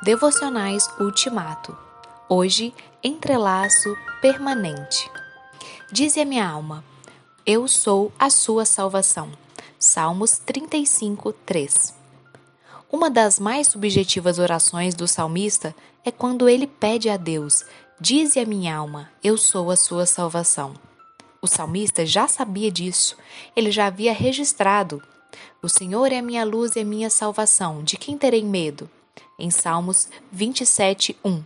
Devocionais Ultimato. Hoje, entrelaço permanente. Dize a minha alma: Eu sou a sua salvação. Salmos 35, 3. Uma das mais subjetivas orações do salmista é quando ele pede a Deus: Dize a minha alma: Eu sou a sua salvação. O salmista já sabia disso, ele já havia registrado: O Senhor é a minha luz e a minha salvação, de quem terei medo? Em Salmos 27, 1.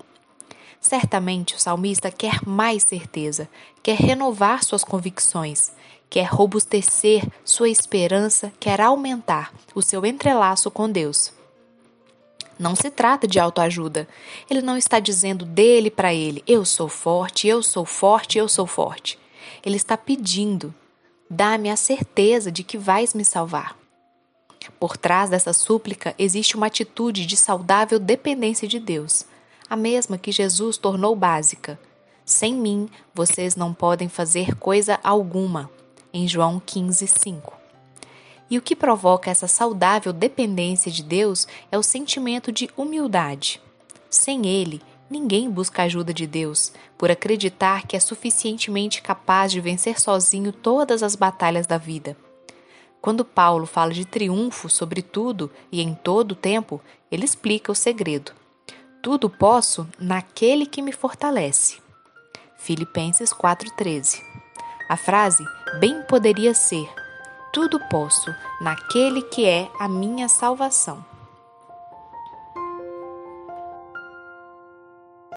Certamente o salmista quer mais certeza, quer renovar suas convicções, quer robustecer sua esperança, quer aumentar o seu entrelaço com Deus. Não se trata de autoajuda. Ele não está dizendo dele para ele: eu sou forte, eu sou forte, eu sou forte. Ele está pedindo: dá-me a certeza de que vais me salvar. Por trás dessa súplica existe uma atitude de saudável dependência de Deus, a mesma que Jesus tornou básica. Sem mim, vocês não podem fazer coisa alguma. Em João 15, 5. E o que provoca essa saudável dependência de Deus é o sentimento de humildade. Sem ele, ninguém busca a ajuda de Deus, por acreditar que é suficientemente capaz de vencer sozinho todas as batalhas da vida. Quando Paulo fala de triunfo sobre tudo e em todo o tempo, ele explica o segredo. Tudo posso naquele que me fortalece. Filipenses 4,13. A frase bem poderia ser: Tudo posso naquele que é a minha salvação.